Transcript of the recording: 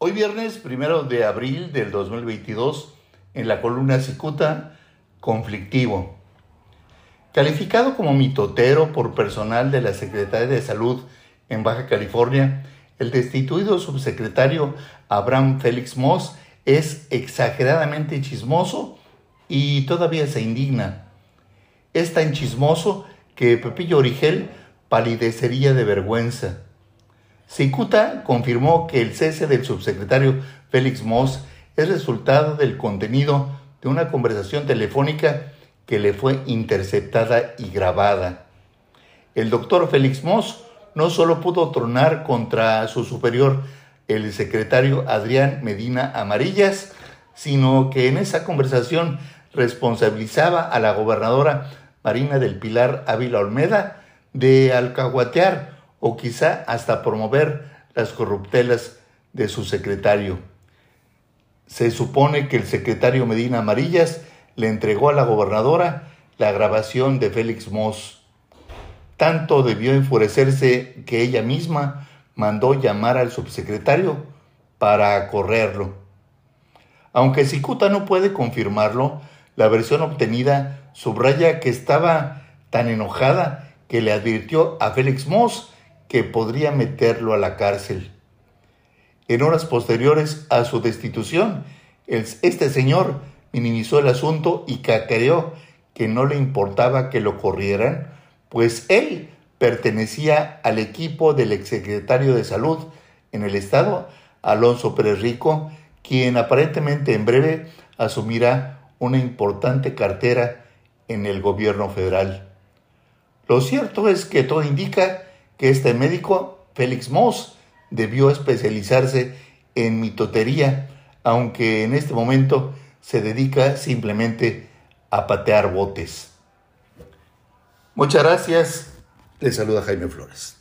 Hoy viernes, primero de abril del 2022, en la columna Cicuta, conflictivo. Calificado como mitotero por personal de la Secretaría de Salud en Baja California, el destituido subsecretario Abraham Félix Moss es exageradamente chismoso y todavía se indigna. Es tan chismoso que Pepillo Origel palidecería de vergüenza. Cicuta confirmó que el cese del subsecretario Félix Moss es resultado del contenido de una conversación telefónica que le fue interceptada y grabada. El doctor Félix Moss no solo pudo tronar contra su superior, el secretario Adrián Medina Amarillas, sino que en esa conversación responsabilizaba a la gobernadora Marina del Pilar Ávila Olmeda de alcahuatear o quizá hasta promover las corruptelas de su secretario. Se supone que el secretario Medina Amarillas le entregó a la gobernadora la grabación de Félix Moss. Tanto debió enfurecerse que ella misma mandó llamar al subsecretario para correrlo. Aunque Cicuta no puede confirmarlo, la versión obtenida subraya que estaba tan enojada que le advirtió a Félix Moss que podría meterlo a la cárcel. En horas posteriores a su destitución, este señor minimizó el asunto y cacareó que no le importaba que lo corrieran, pues él pertenecía al equipo del exsecretario de Salud en el Estado, Alonso Pérez Rico, quien aparentemente en breve asumirá una importante cartera en el gobierno federal. Lo cierto es que todo indica que este médico, Félix Moss, debió especializarse en mitotería, aunque en este momento se dedica simplemente a patear botes. Muchas gracias. Le saluda Jaime Flores.